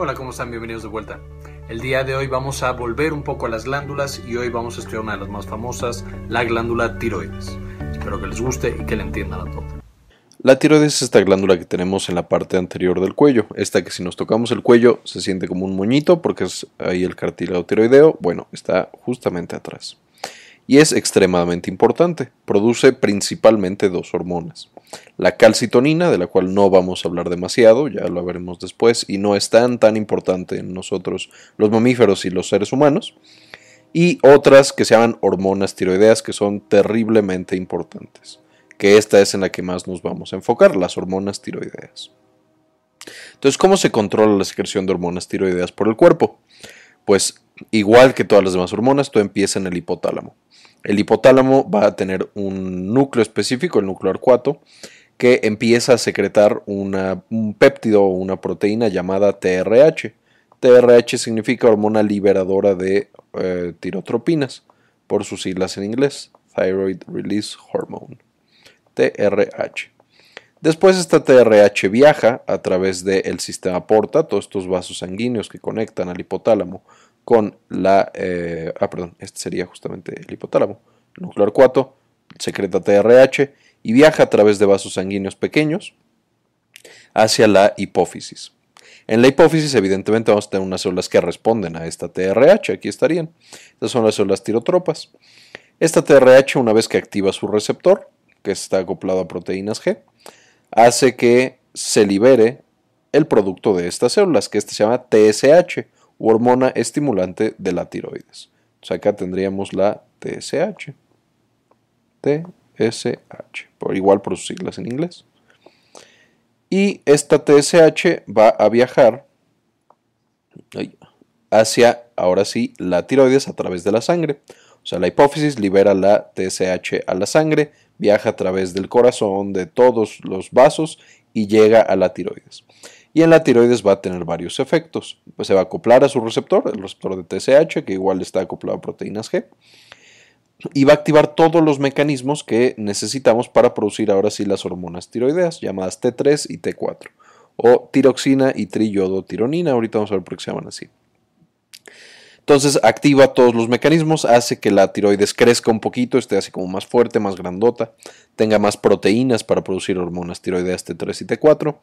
Hola, ¿cómo están? Bienvenidos de vuelta. El día de hoy vamos a volver un poco a las glándulas y hoy vamos a estudiar una de las más famosas, la glándula tiroides. Espero que les guste y que la entiendan a todo. La tiroides es esta glándula que tenemos en la parte anterior del cuello. Esta que si nos tocamos el cuello se siente como un moñito porque es ahí el cartílago tiroideo. Bueno, está justamente atrás. Y es extremadamente importante. Produce principalmente dos hormonas. La calcitonina, de la cual no vamos a hablar demasiado, ya lo veremos después, y no es tan tan importante en nosotros los mamíferos y los seres humanos. Y otras que se llaman hormonas tiroideas que son terriblemente importantes que esta es en la que más nos vamos a enfocar, las hormonas tiroideas. Entonces, ¿cómo se controla la secreción de hormonas tiroideas por el cuerpo? Pues igual que todas las demás hormonas, todo empieza en el hipotálamo. El hipotálamo va a tener un núcleo específico, el núcleo arcuato, que empieza a secretar un péptido o una proteína llamada TRH. TRH significa hormona liberadora de eh, tirotropinas, por sus siglas en inglés, Thyroid Release Hormone. TRH. Después esta TRH viaja a través del sistema porta, todos estos vasos sanguíneos que conectan al hipotálamo con la... Eh, ah, perdón, este sería justamente el hipotálamo. El núcleo arcuato secreta TRH y viaja a través de vasos sanguíneos pequeños hacia la hipófisis. En la hipófisis, evidentemente, vamos a tener unas células que responden a esta TRH. Aquí estarían. Estas son las células tirotropas. Esta TRH, una vez que activa su receptor, que está acoplado a proteínas G, hace que se libere el producto de estas células, que este se llama TSH, hormona estimulante de la tiroides. Entonces acá tendríamos la TSH. TSH, por igual por sus siglas en inglés. Y esta TSH va a viajar hacia, ahora sí, la tiroides a través de la sangre. O sea, la hipófisis libera la TSH a la sangre, viaja a través del corazón, de todos los vasos y llega a la tiroides. Y en la tiroides va a tener varios efectos. Pues se va a acoplar a su receptor, el receptor de TSH, que igual está acoplado a proteínas G, y va a activar todos los mecanismos que necesitamos para producir ahora sí las hormonas tiroideas, llamadas T3 y T4, o tiroxina y triyodotironina, ahorita vamos a ver por qué se llaman así. Entonces activa todos los mecanismos, hace que la tiroides crezca un poquito, esté así como más fuerte, más grandota, tenga más proteínas para producir hormonas tiroideas T3 y T4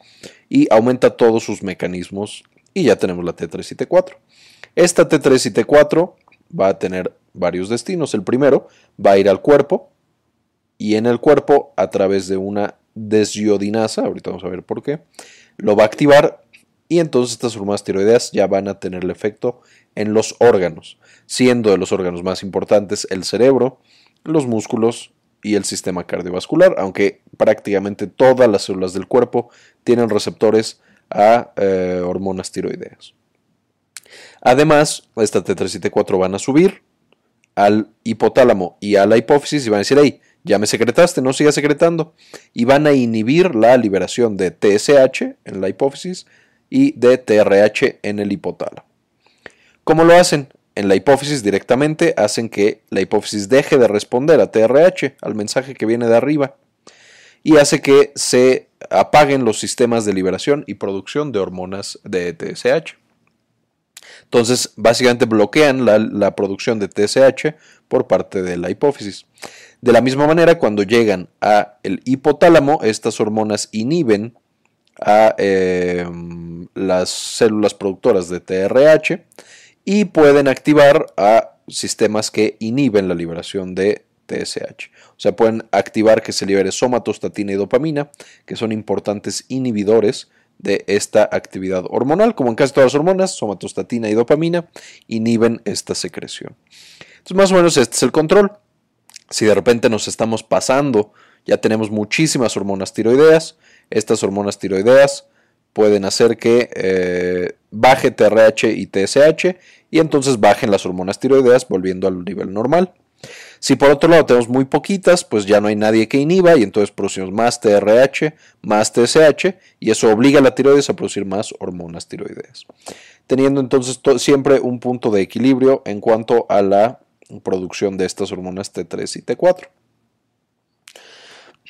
y aumenta todos sus mecanismos y ya tenemos la T3 y T4. Esta T3 y T4 va a tener varios destinos. El primero va a ir al cuerpo y en el cuerpo a través de una desiodinasa, ahorita vamos a ver por qué, lo va a activar y entonces estas hormonas tiroideas ya van a tener el efecto en los órganos, siendo de los órganos más importantes el cerebro, los músculos y el sistema cardiovascular, aunque prácticamente todas las células del cuerpo tienen receptores a eh, hormonas tiroideas. Además, esta T3 y T4 van a subir al hipotálamo y a la hipófisis y van a decir, ya me secretaste, no sigas secretando. Y van a inhibir la liberación de TSH en la hipófisis y de TRH en el hipotálamo. ¿Cómo lo hacen? En la hipófisis directamente hacen que la hipófisis deje de responder a TRH, al mensaje que viene de arriba, y hace que se apaguen los sistemas de liberación y producción de hormonas de TSH. Entonces, básicamente bloquean la, producción de TSH por parte de la hipófisis. De la misma manera, cuando llegan al hipotálamo, estas hormonas inhiben a em, las células productoras de TRH y pueden activar a sistemas que inhiben la liberación de TSH. O sea, pueden activar que se libere somatostatina y dopamina, que son importantes inhibidores de esta actividad hormonal. Como en casi todas las hormonas, somatostatina y dopamina inhiben esta secreción. Entonces, más o menos este es el control. Si de repente nos estamos pasando, ya tenemos muchísimas hormonas tiroideas. Estas hormonas tiroideas pueden hacer que eh, baje TRH y TSH y entonces bajen las hormonas tiroideas volviendo al nivel normal. Si por otro lado tenemos muy poquitas, pues ya no hay nadie que inhiba y entonces producimos más TRH, más TSH y eso obliga a la tiroides a producir más hormonas tiroideas. Teniendo entonces siempre un punto de equilibrio en cuanto a la producción de estas hormonas T3 y T4.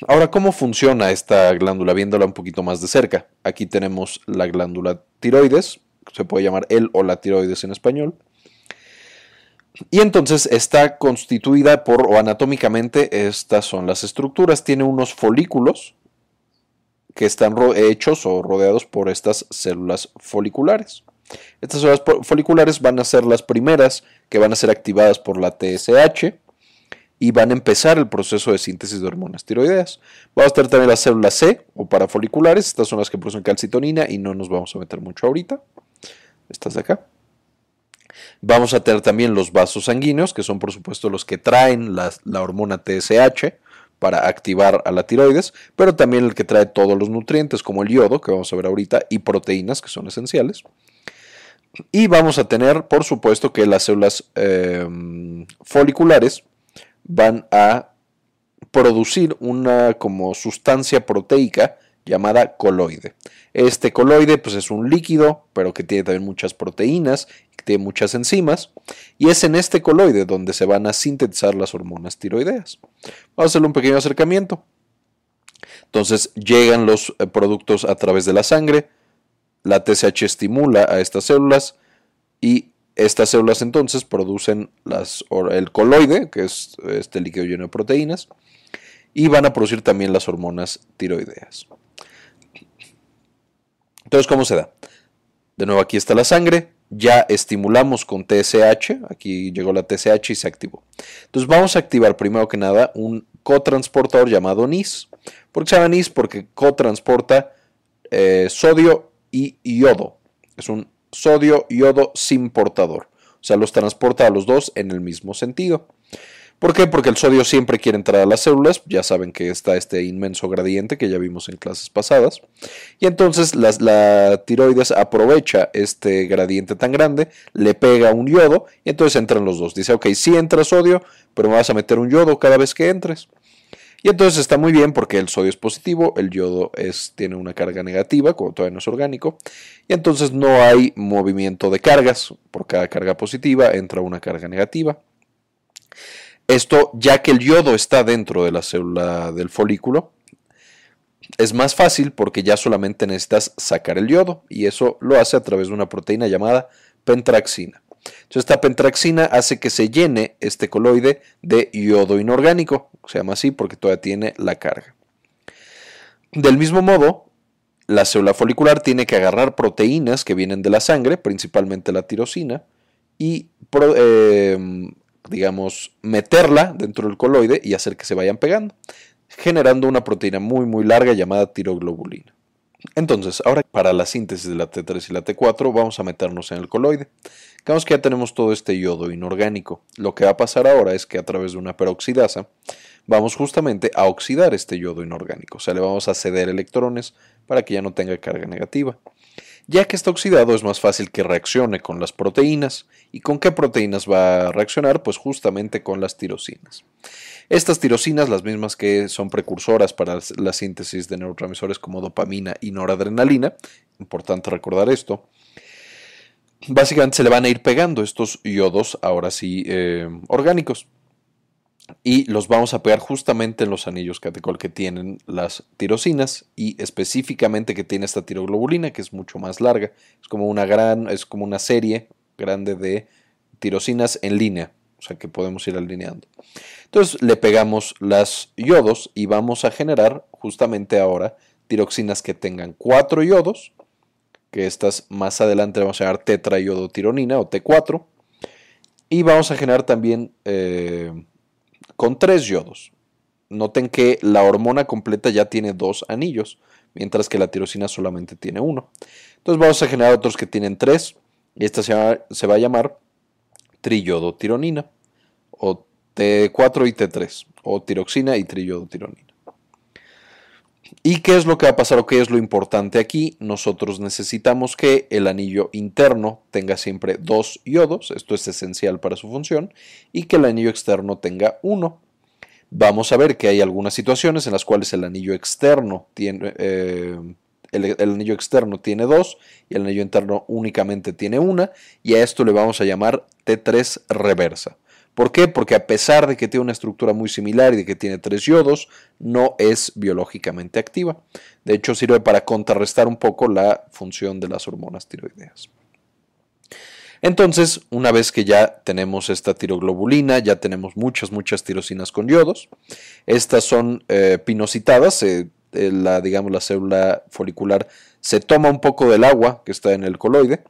Ahora, ¿cómo funciona esta glándula? Viéndola un poquito más de cerca. Aquí tenemos la glándula tiroides, se puede llamar el o la tiroides en español. Y entonces está constituida por, o anatómicamente, estas son las estructuras. Tiene unos folículos que están hechos o rodeados por estas células foliculares. Estas células foliculares van a ser las primeras que van a ser activadas por la TSH y van a empezar el proceso de síntesis de hormonas tiroideas. Vamos a tener también las células C o parafoliculares, estas son las que producen calcitonina y no nos vamos a meter mucho ahorita. Estas de acá. Vamos a tener también los vasos sanguíneos, que son por supuesto los que traen la, hormona TSH para activar a la tiroides, pero también el que trae todos los nutrientes como el yodo, que vamos a ver ahorita, y proteínas, que son esenciales. Y vamos a tener, por supuesto, que las células em, foliculares van a producir una como sustancia proteica llamada coloide. Este coloide pues es un líquido, pero que tiene también muchas proteínas, que tiene muchas enzimas, y es en este coloide donde se van a sintetizar las hormonas tiroideas. Vamos a hacerle un pequeño acercamiento. Entonces llegan los eh, productos a través de la sangre, la TSH estimula a estas células y estas células entonces producen el coloide, que es este líquido lleno de proteínas, y van a producir también las hormonas tiroideas. Entonces, ¿cómo se da? De nuevo, aquí está la sangre, ya estimulamos con TSH, aquí llegó la TSH y se activó. Entonces vamos a activar primero que nada un cotransportador llamado NIS. ¿Por qué se llama NIS? Porque cotransporta eh, sodio y yodo. Es un sodio-yodo sin portador. O sea, los transporta a los dos en el mismo sentido. ¿Por qué? Porque el sodio siempre quiere entrar a las células, ya saben que está este inmenso gradiente que ya vimos en clases pasadas, y entonces la, tiroides aprovecha este gradiente tan grande, le pega un yodo, y entonces entran los dos. Dice, ok, sí entra sodio, pero me vas a meter un yodo cada vez que entres. Y entonces está muy bien porque el sodio es positivo, el yodo es, tiene una carga negativa, como todavía no es orgánico, y entonces no hay movimiento de cargas. Por cada carga positiva entra una carga negativa. Esto, ya que el yodo está dentro de la célula del folículo, es más fácil porque ya solamente necesitas sacar el yodo y eso lo hace a través de una proteína llamada pentraxina. Entonces, esta pentraxina hace que se llene este coloide de yodo inorgánico. Se llama así porque todavía tiene la carga. Del mismo modo, la célula folicular tiene que agarrar proteínas que vienen de la sangre, principalmente la tirosina, y, em, digamos, meterla dentro del coloide y hacer que se vayan pegando, generando una proteína muy, muy larga llamada tiroglobulina. Entonces, ahora para la síntesis de la T3 y la T4 vamos a meternos en el coloide. Digamos que ya tenemos todo este yodo inorgánico. Lo que va a pasar ahora es que a través de una peroxidasa vamos justamente a oxidar este yodo inorgánico. O sea, le vamos a ceder electrones para que ya no tenga carga negativa. Ya que está oxidado es más fácil que reaccione con las proteínas. ¿Y con qué proteínas va a reaccionar? Pues justamente con las tirosinas. Estas tirosinas, las mismas que son precursoras para la síntesis de neurotransmisores como dopamina y noradrenalina, importante recordar esto, básicamente se le van a ir pegando estos yodos, ahora sí, eh, orgánicos. Y los vamos a pegar justamente en los anillos catecol que tienen las tirosinas y específicamente que tiene esta tiroglobulina que es mucho más larga. Es como una gran, es como una serie grande de tirosinas en línea, sea que podemos ir alineando. Entonces le pegamos las yodos y vamos a generar justamente ahora tiroxinas que tengan cuatro yodos que estas más adelante vamos a llamar tetraiodotironina o T4. Y vamos a generar también eh, con tres yodos. Noten que la hormona completa ya tiene dos anillos, mientras que la tirosina solamente tiene uno. Entonces vamos a generar otros que tienen tres, y esta se va, se va a llamar triyodotironina, o T4 y T3, o tiroxina y triyodotironina. ¿Y qué es lo que va a pasar o qué es lo importante aquí? Nosotros necesitamos que el anillo interno tenga siempre dos yodos, esto es esencial para su función, y que el anillo externo tenga uno. Vamos a ver que hay algunas situaciones en las cuales el anillo externo tiene, eh, el, anillo externo tiene dos y el anillo interno únicamente tiene una, y a esto le vamos a llamar T3 reversa. ¿Por qué? Porque a pesar de que tiene una estructura muy similar y de que tiene tres yodos, no es biológicamente activa. De hecho, sirve para contrarrestar un poco la función de las hormonas tiroideas. Entonces, una vez que ya tenemos esta tiroglobulina, ya tenemos muchas, muchas tirosinas con yodos. Estas son eh, pinocitadas, eh, la, digamos, la célula folicular se toma un poco del agua que está en el coloide,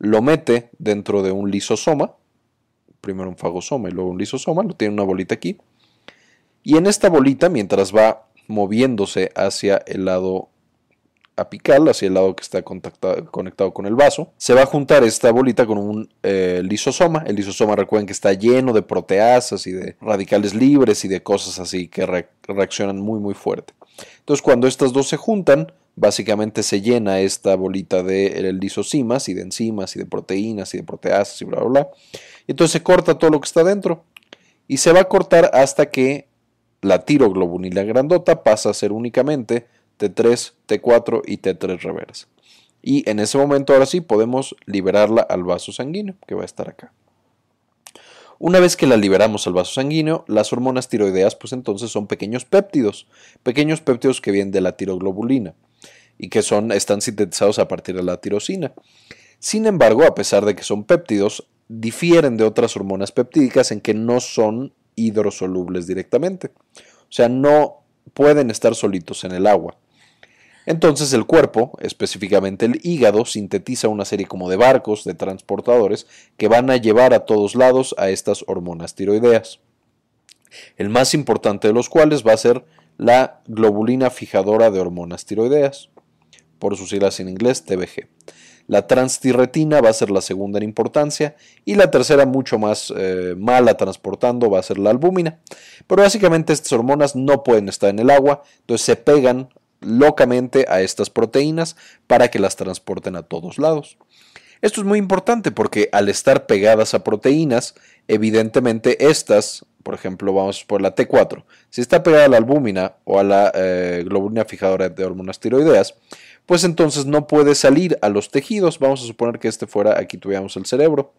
lo mete dentro de un lisosoma, primero un fagosoma y luego un lisosoma, lo tiene una bolita aquí, y en esta bolita, mientras va moviéndose hacia el lado apical, hacia el lado que está conectado con el vaso, se va a juntar esta bolita con un eh, lisosoma. El lisosoma recuerden que está lleno de proteasas y de radicales libres y de cosas así que reaccionan muy muy fuerte. Entonces cuando estas dos se juntan, básicamente se llena esta bolita de lisosimas y de enzimas y de proteínas y de proteasas y bla bla bla. Y entonces se corta todo lo que está dentro y se va a cortar hasta que la tiroglobulina grandota pasa a ser únicamente T3, T4 y T3 reversa. Y en ese momento ahora sí podemos liberarla al vaso sanguíneo, que va a estar acá. Una vez que la liberamos al vaso sanguíneo, las hormonas tiroideas pues entonces son pequeños péptidos, pequeños péptidos que vienen de la tiroglobulina y que son, están sintetizados a partir de la tirosina. Sin embargo, a pesar de que son péptidos, difieren de otras hormonas peptídicas en que no son hidrosolubles directamente. O sea, no pueden estar solitos en el agua. Entonces el cuerpo, específicamente el hígado, sintetiza una serie como de barcos, de transportadores, que van a llevar a todos lados a estas hormonas tiroideas. El más importante de los cuales va a ser la globulina fijadora de hormonas tiroideas, por sus siglas en inglés TBG. La transtirretina va a ser la segunda en importancia y la tercera mucho más eh, mala transportando va a ser la albúmina. Pero básicamente estas hormonas no pueden estar en el agua, entonces se pegan locamente a estas proteínas para que las transporten a todos lados. Esto es muy importante porque al estar pegadas a proteínas, evidentemente estas, por ejemplo, vamos por la T4, si está pegada a la albúmina o a la eh, globulina fijadora de hormonas tiroideas, pues entonces no puede salir a los tejidos. Vamos a suponer que este fuera, aquí tuviéramos el cerebro.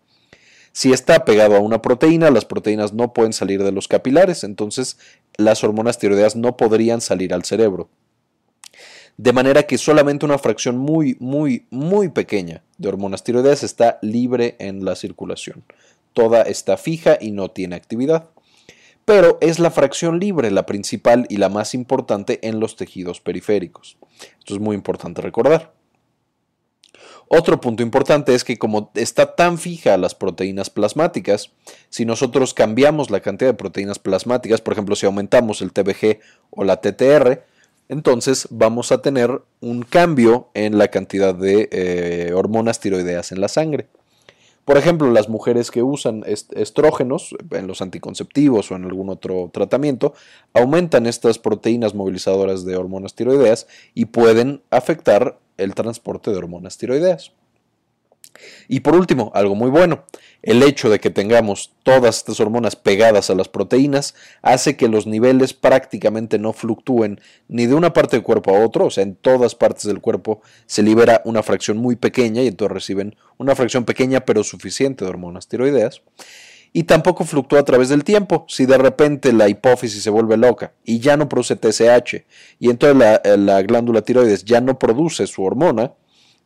Si está pegado a una proteína, las proteínas no pueden salir de los capilares, entonces las hormonas tiroideas no podrían salir al cerebro de manera que solamente una fracción muy, muy, muy pequeña de hormonas tiroideas está libre en la circulación. Toda está fija y no tiene actividad. Pero es la fracción libre la principal y la más importante en los tejidos periféricos. Esto es muy importante recordar. Otro punto importante es que como está tan fija las proteínas plasmáticas, si nosotros cambiamos la cantidad de proteínas plasmáticas, por ejemplo, si aumentamos el TBG o la TTR, entonces vamos a tener un cambio en la cantidad de eh, hormonas tiroideas en la sangre. Por ejemplo, las mujeres que usan estrógenos en los anticonceptivos o en algún otro tratamiento aumentan estas proteínas movilizadoras de hormonas tiroideas y pueden afectar el transporte de hormonas tiroideas. Y por último, algo muy bueno, el hecho de que tengamos todas estas hormonas pegadas a las proteínas hace que los niveles prácticamente no fluctúen ni de una parte del cuerpo a otro, o sea, en todas partes del cuerpo se libera una fracción muy pequeña y entonces reciben una fracción pequeña pero suficiente de hormonas tiroideas. Y tampoco fluctúa a través del tiempo. Si de repente la hipófisis se vuelve loca y ya no produce TSH y entonces la, la glándula tiroides ya no produce su hormona,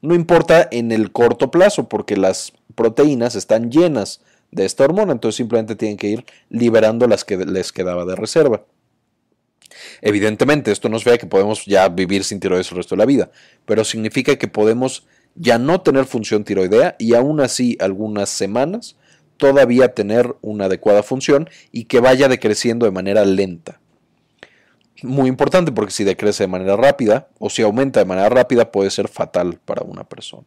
no importa en el corto plazo porque las proteínas están llenas de esta hormona, entonces simplemente tienen que ir liberando las que les quedaba de reserva. Evidentemente, esto no significa que podemos ya vivir sin tiroides el resto de la vida, pero significa que podemos ya no tener función tiroidea y aún así algunas semanas todavía tener una adecuada función y que vaya decreciendo de manera lenta muy importante porque si decrece de manera rápida o si aumenta de manera rápida puede ser fatal para una persona.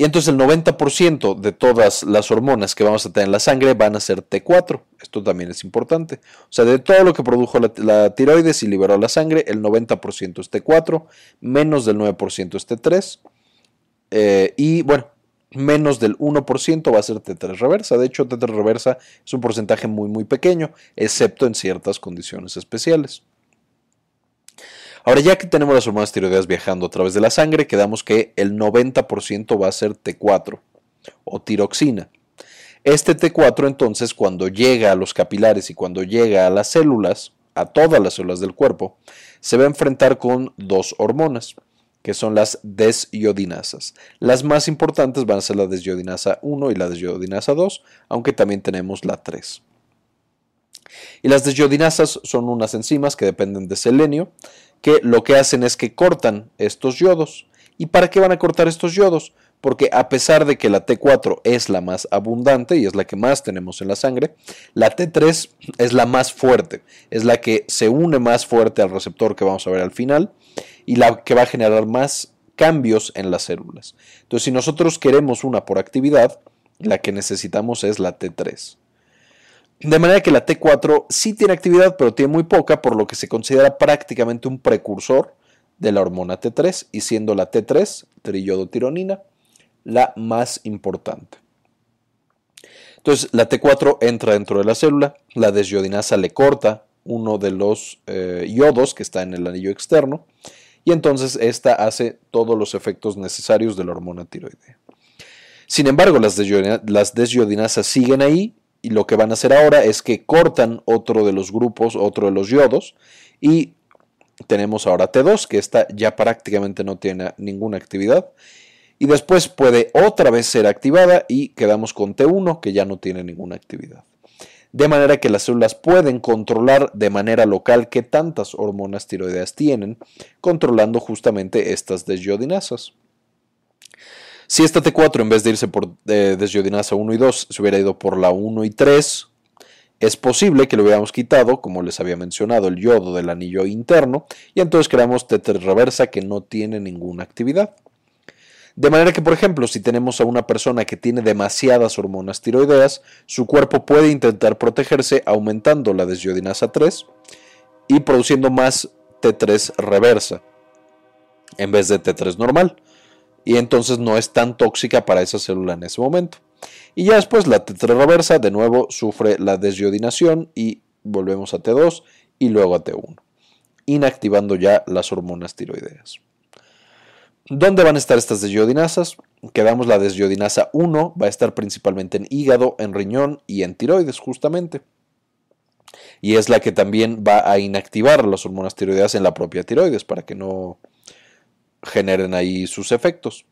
Y entonces el 90% de todas las hormonas que vamos a tener en la sangre van a ser T4. Esto también es importante. O sea, de todo lo que produjo la, tiroides y liberó la sangre, el 90% es T4, menos del 9% es T3. Eh, y bueno, menos del 1% va a ser T3 reversa. De hecho, T3 reversa es un porcentaje muy muy pequeño, excepto en ciertas condiciones especiales. Ahora ya que tenemos las hormonas tiroideas viajando a través de la sangre, quedamos que el 90% va a ser T4 o tiroxina. Este T4 entonces cuando llega a los capilares y cuando llega a las células, a todas las células del cuerpo, se va a enfrentar con dos hormonas que son las desiodinasas. Las más importantes van a ser la desiodinasa 1 y la desiodinasa 2, aunque también tenemos la 3. Y las desiodinasas son unas enzimas que dependen de selenio, que lo que hacen es que cortan estos yodos. ¿Y para qué van a cortar estos yodos? Porque a pesar de que la T4 es la más abundante y es la que más tenemos en la sangre, la T3 es la más fuerte, es la que se une más fuerte al receptor que vamos a ver al final y la que va a generar más cambios en las células. Entonces, si nosotros queremos una por actividad, la que necesitamos es la T3. De manera que la T4 sí tiene actividad, pero tiene muy poca, por lo que se considera prácticamente un precursor de la hormona T3, y siendo la T3, triyodotironina, la más importante. Entonces, la T4 entra dentro de la célula, la desiodinasa le corta uno de los eh, yodos que está en el anillo externo, y entonces esta hace todos los efectos necesarios de la hormona tiroidea. Sin embargo, las, desiodinasas siguen ahí y lo que van a hacer ahora es que cortan otro de los grupos, otro de los yodos, y tenemos ahora T2, que esta ya prácticamente no tiene ninguna actividad, y después puede otra vez ser activada y quedamos con T1, que ya no tiene ninguna actividad. De manera que las células pueden controlar de manera local qué tantas hormonas tiroideas tienen, controlando justamente estas desiodinasas. Si esta T4 en vez de irse por eh, desiodinasa 1 y 2 se hubiera ido por la 1 y 3, es posible que le hubiéramos quitado, como les había mencionado, el yodo del anillo interno y entonces creamos T3 reversa que no tiene ninguna actividad. De manera que, por ejemplo, si tenemos a una persona que tiene demasiadas hormonas tiroideas, su cuerpo puede intentar protegerse aumentando la desiodinasa 3 y produciendo más T3 reversa en vez de T3 normal y entonces no es tan tóxica para esa célula en ese momento. Y ya después la T3 reversa de nuevo sufre la desiodinación y volvemos a T2 y luego a T1, inactivando ya las hormonas tiroideas. ¿Dónde van a estar estas desiodinasas? Quedamos la desiodinasa 1, va a estar principalmente en hígado, en riñón y en tiroides justamente. Y es la que también va a inactivar las hormonas tiroideas en la propia tiroides para que no generen ahí sus efectos.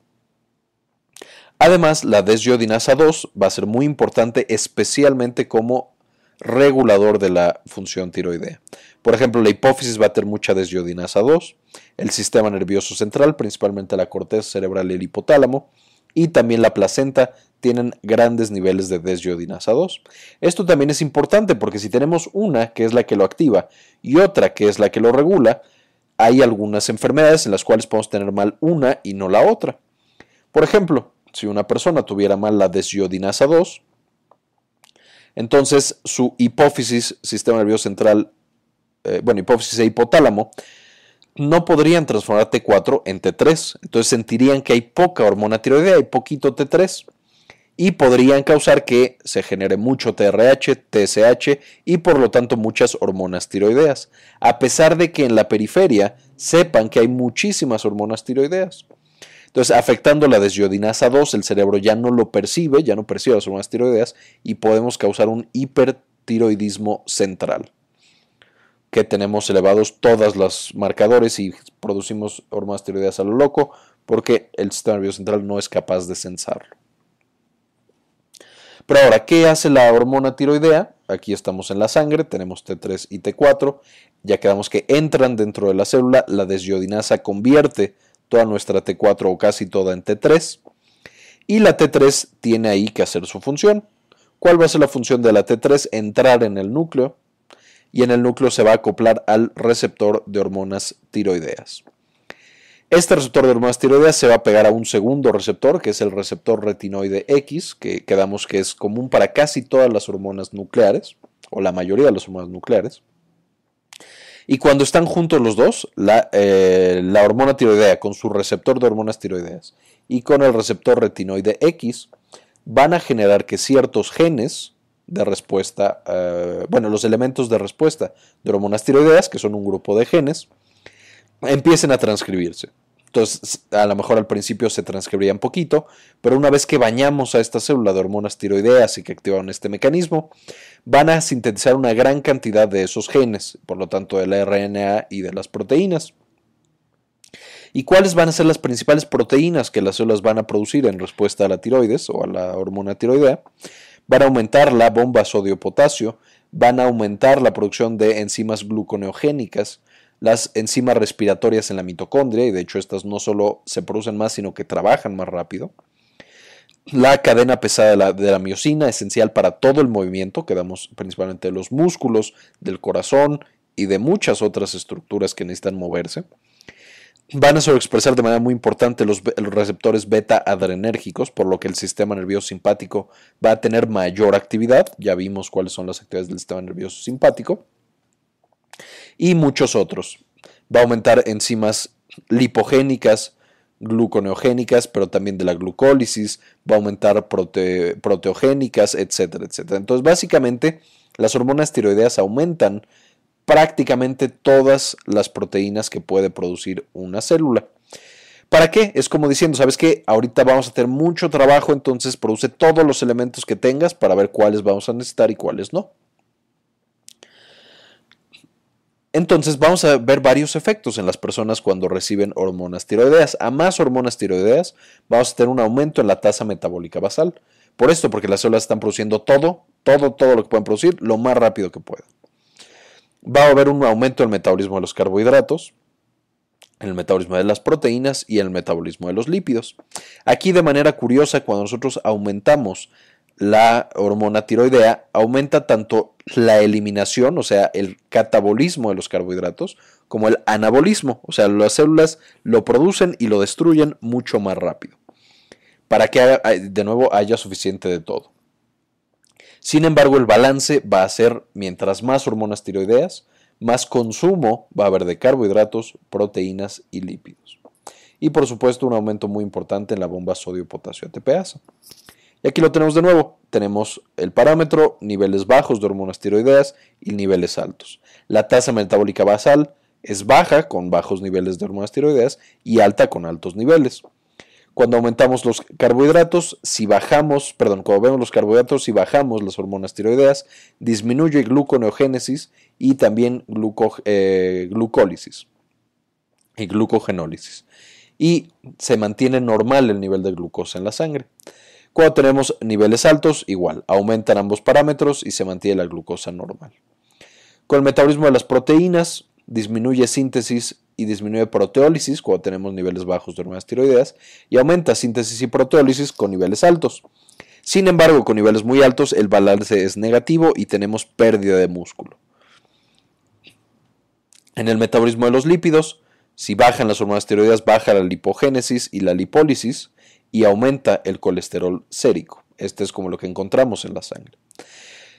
Además, la desiodinasa 2 va a ser muy importante especialmente como regulador de la función tiroidea. Por ejemplo, la hipófisis va a tener mucha desiodinasa 2, el sistema nervioso central, principalmente la corteza cerebral y el hipotálamo, y también la placenta tienen grandes niveles de desiodinasa 2. Esto también es importante porque si tenemos una que es la que lo activa y otra que es la que lo regula, hay algunas enfermedades en las cuales podemos tener mal una y no la otra. Por ejemplo, si una persona tuviera mal la desiodinasa 2, entonces su hipófisis, sistema nervioso central, eh, bueno, hipófisis e hipotálamo, no podrían transformar T4 en T3. Entonces sentirían que hay poca hormona tiroidea, hay poquito T3 y podrían causar que se genere mucho TRH, TSH y por lo tanto muchas hormonas tiroideas, a pesar de que en la periferia sepan que hay muchísimas hormonas tiroideas. Entonces, afectando la desiodinasa 2, el cerebro ya no lo percibe, ya no percibe las hormonas tiroideas y podemos causar un hipertiroidismo central, que tenemos elevados todos los marcadores y producimos hormonas tiroideas a lo loco porque el sistema nervioso central no es capaz de censarlo. Pero ahora, ¿qué hace la hormona tiroidea? Aquí estamos en la sangre, tenemos T3 y T4, ya quedamos que entran dentro de la célula, la desiodinasa convierte toda nuestra T4 o casi toda en T3, y la T3 tiene ahí que hacer su función. ¿Cuál va a ser la función de la T3? Entrar en el núcleo, y en el núcleo se va a acoplar al receptor de hormonas tiroideas. Este receptor de hormonas tiroideas se va a pegar a un segundo receptor, que es el receptor retinoide X, que quedamos que es común para casi todas las hormonas nucleares, o la mayoría de las hormonas nucleares. Y cuando están juntos los dos, la, eh, la hormona tiroidea con su receptor de hormonas tiroideas y con el receptor retinoide X, van a generar que ciertos genes de respuesta, eh, bueno, los elementos de respuesta de hormonas tiroideas, que son un grupo de genes, empiecen a transcribirse. Entonces, a lo mejor al principio se un poquito, pero una vez que bañamos a esta célula de hormonas tiroideas y que activaron este mecanismo, van a sintetizar una gran cantidad de esos genes, por lo tanto del RNA y de las proteínas. ¿Y cuáles van a ser las principales proteínas que las células van a producir en respuesta a la tiroides o a la hormona tiroidea? Van a aumentar la bomba sodio-potasio, van a aumentar la producción de enzimas gluconeogénicas, las enzimas respiratorias en la mitocondria, y de hecho estas no solo se producen más, sino que trabajan más rápido. La cadena pesada de la, de la miocina, esencial para todo el movimiento, que damos principalmente de los músculos, del corazón y de muchas otras estructuras que necesitan moverse. Van a sobreexpresar de manera muy importante los, receptores beta adrenérgicos, por lo que el sistema nervioso simpático va a tener mayor actividad. Ya vimos cuáles son las actividades del sistema nervioso simpático. Y muchos otros. Va a aumentar enzimas lipogénicas, gluconeogénicas, pero también de la glucólisis, va a aumentar prote proteogénicas, etcétera, etcétera. Entonces, básicamente, las hormonas tiroideas aumentan prácticamente todas las proteínas que puede producir una célula. ¿Para qué? Es como diciendo, ¿sabes qué? Ahorita vamos a tener mucho trabajo, entonces produce todos los elementos que tengas para ver cuáles vamos a necesitar y cuáles no. Entonces vamos a ver varios efectos en las personas cuando reciben hormonas tiroideas. A más hormonas tiroideas vamos a tener un aumento en la tasa metabólica basal. Por esto, porque las células están produciendo todo, todo, todo lo que pueden producir lo más rápido que puedan va a haber un aumento en el metabolismo de los carbohidratos, el metabolismo de las proteínas y el metabolismo de los lípidos. Aquí de manera curiosa, cuando nosotros aumentamos la hormona tiroidea, aumenta tanto la eliminación, o sea, el catabolismo de los carbohidratos, como el anabolismo, o sea, las células lo producen y lo destruyen mucho más rápido, para que de nuevo haya suficiente de todo. Sin embargo, el balance va a ser, mientras más hormonas tiroideas, más consumo va a haber de carbohidratos, proteínas y lípidos. Y por supuesto, un aumento muy importante en la bomba sodio-potasio ATPasa. Y aquí lo tenemos de nuevo. Tenemos el parámetro, niveles bajos de hormonas tiroideas y niveles altos. La tasa metabólica basal es baja con bajos niveles de hormonas tiroideas y alta con altos niveles. Cuando aumentamos los carbohidratos, si bajamos, perdón, cuando vemos los carbohidratos, si bajamos las hormonas tiroideas, disminuye gluconeogénesis y también eh, glucólisis y glucogenólisis. Y se mantiene normal el nivel de glucosa en la sangre. Cuando tenemos niveles altos, igual, aumentan ambos parámetros y se mantiene la glucosa normal. Con el metabolismo de las proteínas, disminuye síntesis y disminuye proteólisis cuando tenemos niveles bajos de hormonas tiroideas y aumenta síntesis y proteólisis con niveles altos. Sin embargo, con niveles muy altos el balance es negativo y tenemos pérdida de músculo. En el metabolismo de los lípidos, si bajan las hormonas tiroideas, baja la lipogénesis y la lipólisis y aumenta el colesterol sérico. Este es como lo que encontramos en la sangre.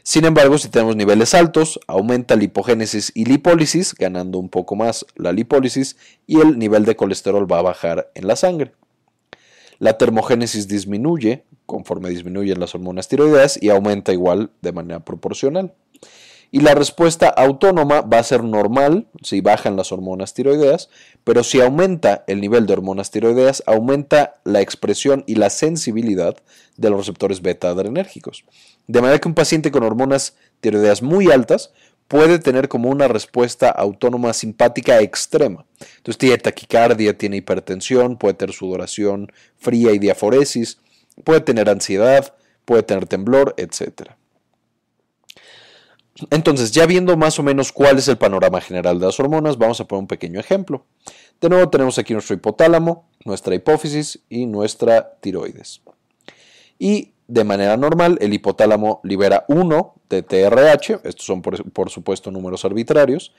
Sin embargo, si tenemos niveles altos, aumenta la hipogénesis y lipólisis, ganando un poco más la lipólisis, y el nivel de colesterol va a bajar en la sangre. La termogénesis disminuye conforme disminuyen las hormonas tiroideas y aumenta igual de manera proporcional. Y la respuesta autónoma va a ser normal si bajan las hormonas tiroideas, pero si aumenta el nivel de hormonas tiroideas, aumenta la expresión y la sensibilidad de los receptores beta adrenérgicos. De manera que un paciente con hormonas tiroideas muy altas puede tener como una respuesta autónoma simpática extrema. Entonces tiene taquicardia, tiene hipertensión, puede tener sudoración fría y diaforesis, puede tener ansiedad, puede tener temblor, etc. Entonces, ya viendo más o menos cuál es el panorama general de las hormonas, vamos a poner un pequeño ejemplo. De nuevo tenemos aquí nuestro hipotálamo, nuestra hipófisis y nuestra tiroides. Y de manera normal, el hipotálamo libera 1 de TRH, estos son por, supuesto números arbitrarios.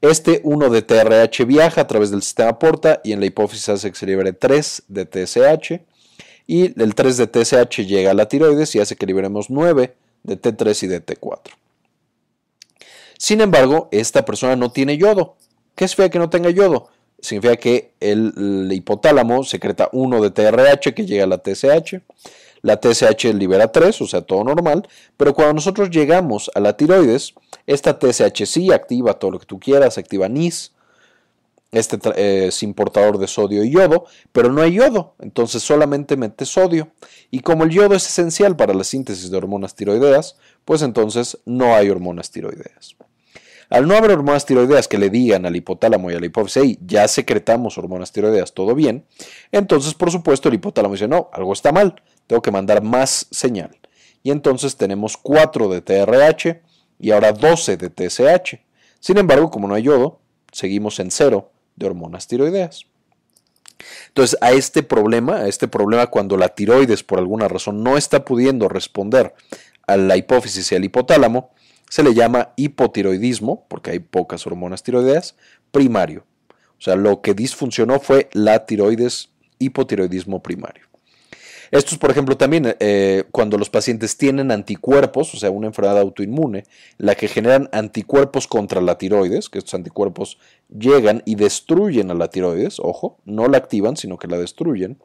Este 1 de TRH viaja a través del sistema porta y en la hipófisis hace que se libere 3 de TSH. Y el 3 de TSH llega a la tiroides y hace que liberemos 9 de T3 y de T4. Sin embargo, esta persona no tiene yodo. ¿Qué significa que no tenga yodo? Significa que el, el hipotálamo secreta 1 de TRH que llega a la TSH la TSH libera 3, o sea, todo normal, pero cuando nosotros llegamos a la tiroides, esta TSH sí activa todo lo que tú quieras, activa NIS, este eh, es importador de sodio y yodo, pero no hay yodo, entonces solamente mete sodio. Y como el yodo es esencial para la síntesis de hormonas tiroideas, pues entonces no hay hormonas tiroideas. Al no haber hormonas tiroideas que le digan al hipotálamo y a la hipófisis, ya secretamos hormonas tiroideas, todo bien, entonces por supuesto el hipotálamo dice, no, algo está mal, tengo que mandar más señal. Y entonces tenemos 4 de TRH y ahora 12 de TSH. Sin embargo, como no hay yodo, seguimos en cero de hormonas tiroideas. Entonces, a este problema, a este problema cuando la tiroides por alguna razón no está pudiendo responder a la hipófisis y al hipotálamo, se le llama hipotiroidismo, porque hay pocas hormonas tiroideas, primario. O sea, lo que disfuncionó fue la tiroides, hipotiroidismo primario. Esto es, por ejemplo, también eh, cuando los pacientes tienen anticuerpos, o sea, una enfermedad autoinmune, la que generan anticuerpos contra la tiroides, que estos anticuerpos llegan y destruyen a la tiroides, ojo, no la activan, sino que la destruyen,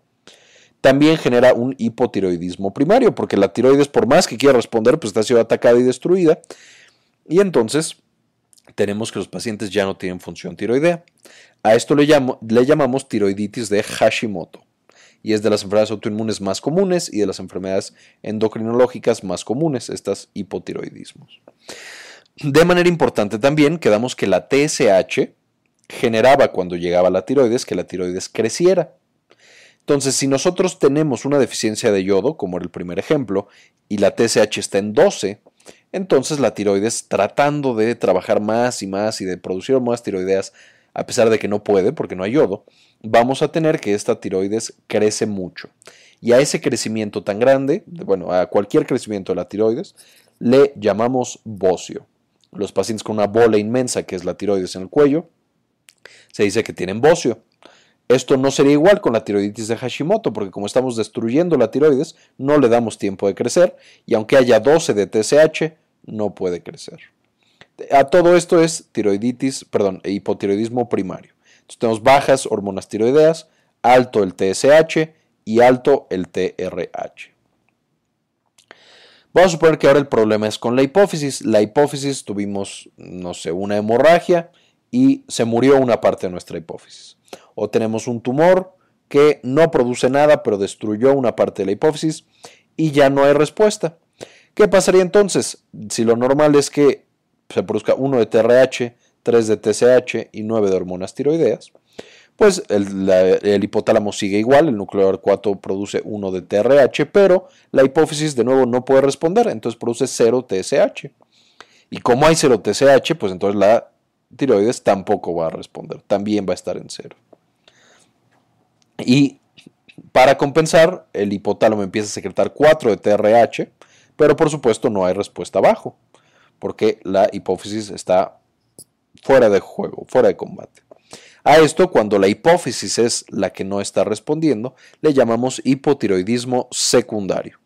también genera un hipotiroidismo primario, porque la tiroides, por más que quiera responder, pues está siendo atacada y destruida, y entonces tenemos que los pacientes ya no tienen función tiroidea. A esto le, le llamamos tiroiditis de Hashimoto y es de las enfermedades autoinmunes más comunes y de las enfermedades endocrinológicas más comunes, estas hipotiroidismos. De manera importante también quedamos que la TSH generaba cuando llegaba la tiroides que la tiroides creciera. Entonces, si nosotros tenemos una deficiencia de yodo, como era el primer ejemplo, y la TSH está en 12, entonces la tiroides tratando de trabajar más y más y de producir más tiroideas, a pesar de que no puede porque no hay yodo, vamos a tener que esta tiroides crece mucho. Y a ese crecimiento tan grande, bueno, a cualquier crecimiento de la tiroides, le llamamos bocio. Los pacientes con una bola inmensa, que es la tiroides en el cuello, se dice que tienen bocio. Esto no sería igual con la tiroiditis de Hashimoto, porque como estamos destruyendo la tiroides, no le damos tiempo de crecer, y aunque haya 12 de TSH, no puede crecer. A todo esto es tiroiditis, perdón, hipotiroidismo primario. Tenemos bajas hormonas tiroideas, alto el TSH y alto el TRH. Vamos a suponer que ahora el problema es con la hipófisis. La hipófisis tuvimos, no sé, una hemorragia y se murió una parte de nuestra hipófisis. O tenemos un tumor que no produce nada, pero destruyó una parte de la hipófisis y ya no hay respuesta. ¿Qué pasaría entonces? Si lo normal es que se produzca 1 de TRH, 3 de TSH y 9 de hormonas tiroideas, pues el, hipotálamo sigue igual, el núcleo 4 produce 1 de TRH, pero la hipófisis de nuevo no puede responder, entonces produce 0 TSH. Y como hay 0 TSH, pues entonces la tiroides tampoco va a responder, también va a estar en 0. Y para compensar, el hipotálamo empieza a secretar 4 de TRH, pero por supuesto no hay respuesta abajo porque la hipófisis está fuera de juego, fuera de combate. A esto, cuando la hipófisis es la que no está respondiendo, le llamamos hipotiroidismo secundario.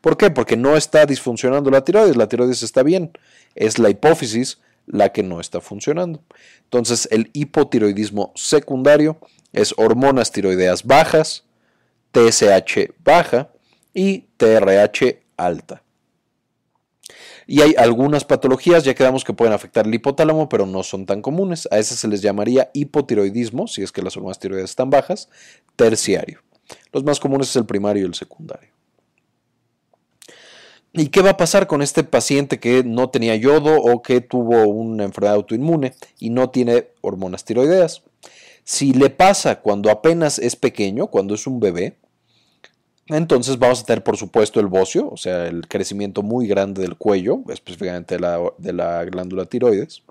¿Por qué? Porque no está disfuncionando la tiroides, la tiroides está bien, es la hipófisis la que no está funcionando. Entonces, el hipotiroidismo secundario es hormonas tiroideas bajas, TSH baja y TRH alta. Y hay algunas patologías, ya quedamos que pueden afectar el hipotálamo, pero no son tan comunes. A esas se les llamaría hipotiroidismo, si es que las hormonas tiroides están bajas, terciario. Los más comunes es el primario y el secundario. ¿Y qué va a pasar con este paciente que no tenía yodo o que tuvo una enfermedad autoinmune y no tiene hormonas tiroideas? Si le pasa cuando apenas es pequeño, cuando es un bebé, entonces vamos a tener, por supuesto, el bocio, o sea, el crecimiento muy grande del cuello, específicamente de la, de la glándula tiroides.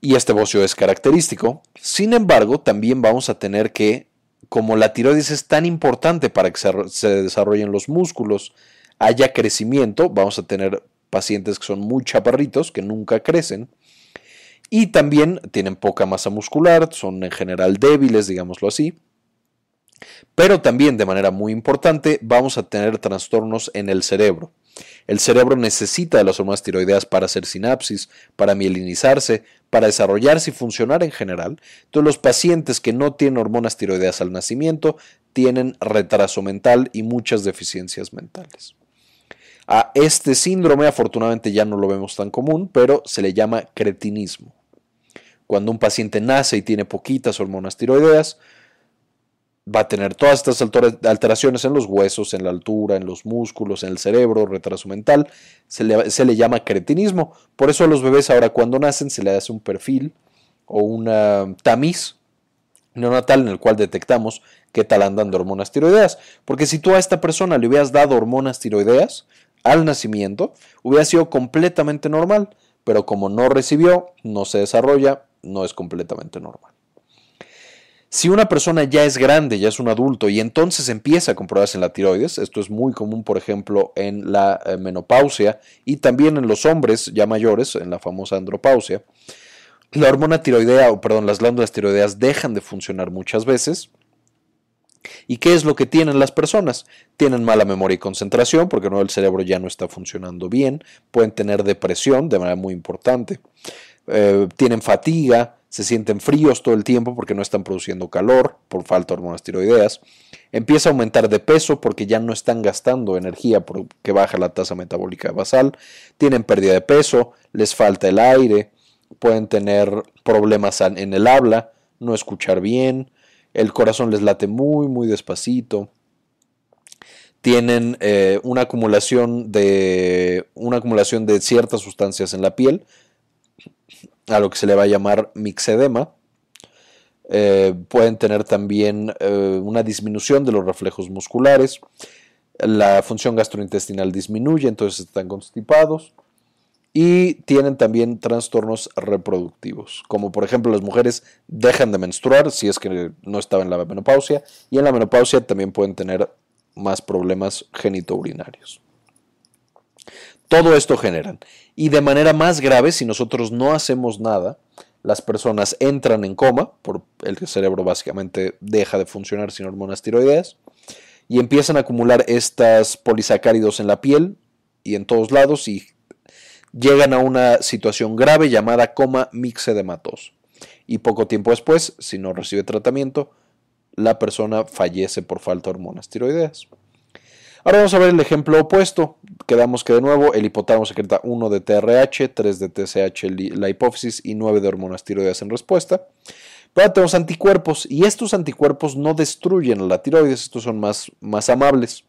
Y este bocio es característico. Sin embargo, también vamos a tener que, como la tiroides es tan importante para que se, desarrollen los músculos, haya crecimiento, vamos a tener pacientes que son muy chaparritos, que nunca crecen, y también tienen poca masa muscular, son en general débiles, digámoslo así. Pero también, de manera muy importante, vamos a tener trastornos en el cerebro. El cerebro necesita de las hormonas tiroideas para hacer sinapsis, para mielinizarse, para desarrollarse y funcionar en general. Entonces, los pacientes que no tienen hormonas tiroideas al nacimiento tienen retraso mental y muchas deficiencias mentales. A este síndrome, afortunadamente, ya no lo vemos tan común, pero se le llama cretinismo. Cuando un paciente nace y tiene poquitas hormonas tiroideas, va a tener todas estas alteraciones en los huesos, en la altura, en los músculos, en el cerebro, retraso mental. Se le, llama cretinismo. Por eso a los bebés ahora cuando nacen se le hace un perfil o una tamiz neonatal en el cual detectamos qué tal andan de hormonas tiroideas. Porque si tú a esta persona le hubieras dado hormonas tiroideas al nacimiento, hubiera sido completamente normal. Pero como no recibió, no se desarrolla, no es completamente normal. Si una persona ya es grande, ya es un adulto y entonces empieza a comprobarse en la tiroides, esto es muy común, por ejemplo, en la eh, menopausia y también en los hombres ya mayores, en la famosa andropausia, la hormona tiroidea, o perdón, las glándulas tiroideas dejan de funcionar muchas veces. ¿Y qué es lo que tienen las personas? Tienen mala memoria y concentración, porque no, el cerebro ya no está funcionando bien, pueden tener depresión de manera muy importante, eh, tienen fatiga, se sienten fríos todo el tiempo porque no están produciendo calor por falta de hormonas tiroideas, empieza a aumentar de peso porque ya no están gastando energía porque baja la tasa metabólica basal, tienen pérdida de peso, les falta el aire, pueden tener problemas en el habla, no escuchar bien, el corazón les late muy, muy despacito, tienen eh, una, acumulación de, una acumulación de ciertas sustancias en la piel, a lo que se le va a llamar mixedema. Eh, pueden tener también eh, una disminución de los reflejos musculares. La función gastrointestinal disminuye, entonces están constipados. Y tienen también trastornos reproductivos, como por ejemplo las mujeres dejan de menstruar si es que no estaban en la menopausia, y en la menopausia también pueden tener más problemas genitourinarios. Todo esto generan. Y de manera más grave, si nosotros no hacemos nada, las personas entran en coma, por el cerebro básicamente deja de funcionar sin hormonas tiroideas, y empiezan a acumular estas polisacáridos en la piel y en todos lados y llegan a una situación grave llamada coma mixedematoso. Y poco tiempo después, si no recibe tratamiento, la persona fallece por falta de hormonas tiroideas. Ahora vamos a ver el ejemplo opuesto. Quedamos que de nuevo el hipotálamo secreta 1 de TRH, 3 de TSH la hipófisis y 9 de hormonas tiroideas en respuesta. Pero ahora tenemos anticuerpos y estos anticuerpos no destruyen la tiroides, estos son más, más amables.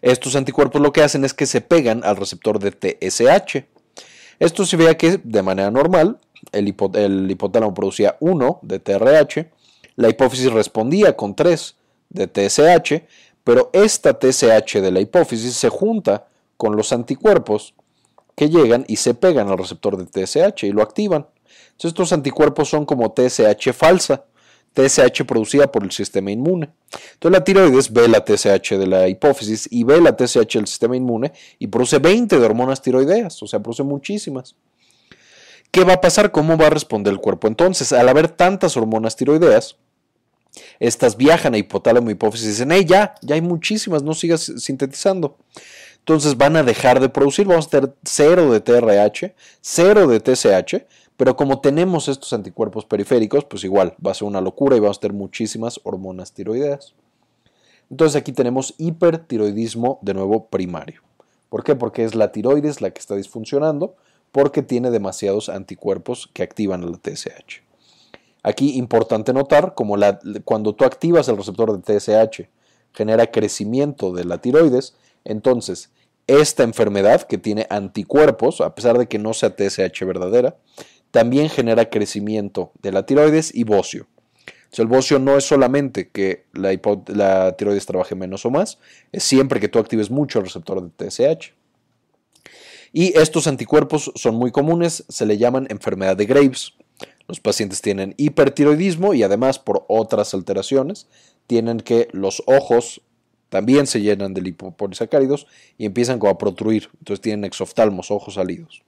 Estos anticuerpos lo que hacen es que se pegan al receptor de TSH. Esto se veía que de manera normal el, el hipotálamo producía 1 de TRH, la hipófisis respondía con 3 de TSH, pero esta TSH de la hipófisis se junta con los anticuerpos que llegan y se pegan al receptor de TSH y lo activan. Entonces estos anticuerpos son como TSH falsa, TSH producida por el sistema inmune. Entonces la tiroides ve la TSH de la hipófisis y ve la TSH del sistema inmune y produce 20 de hormonas tiroideas, o sea, produce muchísimas. ¿Qué va a pasar? ¿Cómo va a responder el cuerpo? Entonces, al haber tantas hormonas tiroideas, estas viajan a hipotálamo hipófisis y dicen, hey, ya, ya hay muchísimas, no sigas sintetizando. Entonces van a dejar de producir, vamos a tener cero de TRH, cero de TSH, pero como tenemos estos anticuerpos periféricos, pues igual va a ser una locura y vamos a tener muchísimas hormonas tiroideas. Entonces aquí tenemos hipertiroidismo de nuevo primario. ¿Por qué? Porque es la tiroides la que está disfuncionando, porque tiene demasiados anticuerpos que activan la TSH. Aquí importante notar, como cuando tú activas el receptor de TSH genera crecimiento de la tiroides, entonces esta enfermedad que tiene anticuerpos, a pesar de que no sea TSH verdadera, también genera crecimiento de la tiroides y bocio. El bocio no es solamente que la, la tiroides trabaje menos o más, es siempre que tú actives mucho el receptor de TSH. Y estos anticuerpos son muy comunes, se le llaman enfermedad de Graves. Los pacientes tienen hipertiroidismo y además por otras alteraciones tienen que los ojos también se llenan de lipopolisacáridos y empiezan como a protruir. Entonces tienen exoftalmos, ojos salidos.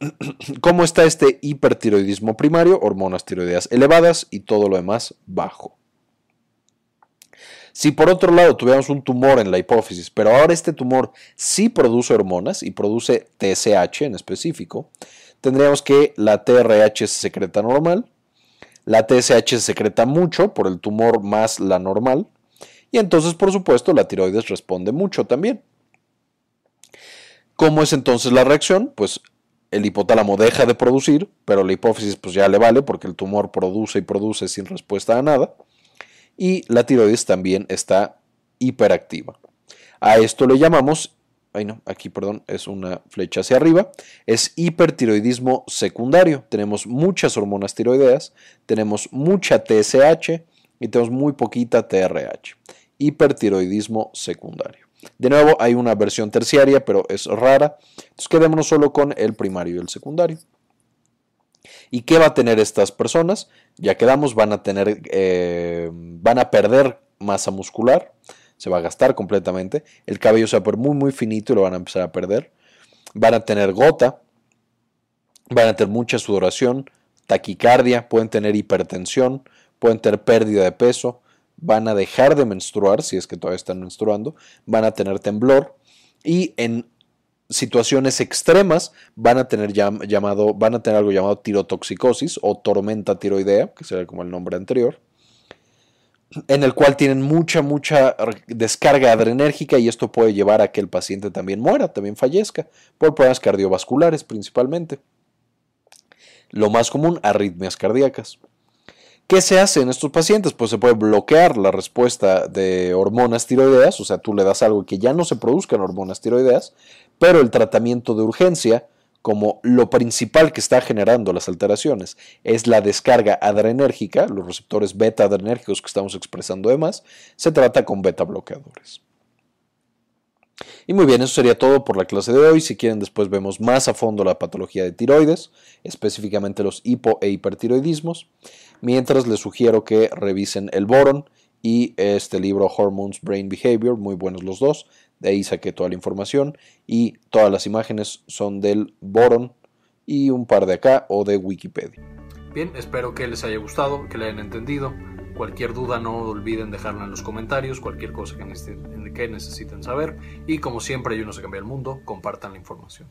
¿Cómo está este hipertiroidismo primario? Hormonas tiroideas elevadas y todo lo demás bajo. Si por otro lado tuviéramos un tumor en la hipófisis, pero ahora este tumor sí produce hormonas y produce TSH en específico, tendríamos que la TRH se secreta normal, la TSH se secreta mucho por el tumor más la normal, y entonces por supuesto la tiroides responde mucho también. ¿Cómo es entonces la reacción? Pues el hipotálamo deja de producir, pero la hipófisis pues ya le vale porque el tumor produce y produce sin respuesta a nada. y la tiroides también está hiperactiva. A esto le llamamos, ay no, aquí perdón, es una flecha hacia arriba, es hipertiroidismo secundario. Tenemos muchas hormonas tiroideas, tenemos mucha TSH y tenemos muy poquita TRH. Hipertiroidismo secundario. De nuevo, hay una versión terciaria, pero es rara. Entonces quedémonos solo con el primario y el secundario. ¿Y qué va a tener estas personas? Ya quedamos, van a tener, eh, van a perder masa muscular, se va a gastar completamente. El cabello se va a poner muy, muy finito y lo van a empezar a perder. Van a tener gota, van a tener mucha sudoración, taquicardia, pueden tener hipertensión, pueden tener pérdida de peso, van a dejar de menstruar, si es que todavía están menstruando, van a tener temblor y en situaciones extremas van a tener llamado, van a tener algo llamado tirotoxicosis o tormenta tiroidea, que será como el nombre anterior, en el cual tienen mucha, mucha descarga adrenérgica y esto puede llevar a que el paciente también muera, también fallezca, por problemas cardiovasculares principalmente. Lo más común, arritmias cardíacas. ¿Qué se hace en estos pacientes? Pues se puede bloquear la respuesta de hormonas tiroideas, o sea, tú le das algo que ya no se produzcan hormonas tiroideas, pero el tratamiento de urgencia, como lo principal que está generando las alteraciones es la descarga adrenérgica, los receptores beta adrenérgicos que estamos expresando además, se trata con beta bloqueadores. Y muy bien, eso sería todo por la clase de hoy. Si quieren, después vemos más a fondo la patología de tiroides, específicamente los hipo e hipertiroidismos. Mientras les sugiero que revisen el boron y este libro Hormones, Brain Behavior, muy buenos los dos. De ahí saqué toda la información y todas las imágenes son del boron y un par de acá o de Wikipedia. Bien, espero que les haya gustado, que le hayan entendido. Cualquier duda no olviden dejarla en los comentarios, cualquier cosa que necesiten, que necesiten saber. Y como siempre, yo no se cambia el mundo, compartan la información.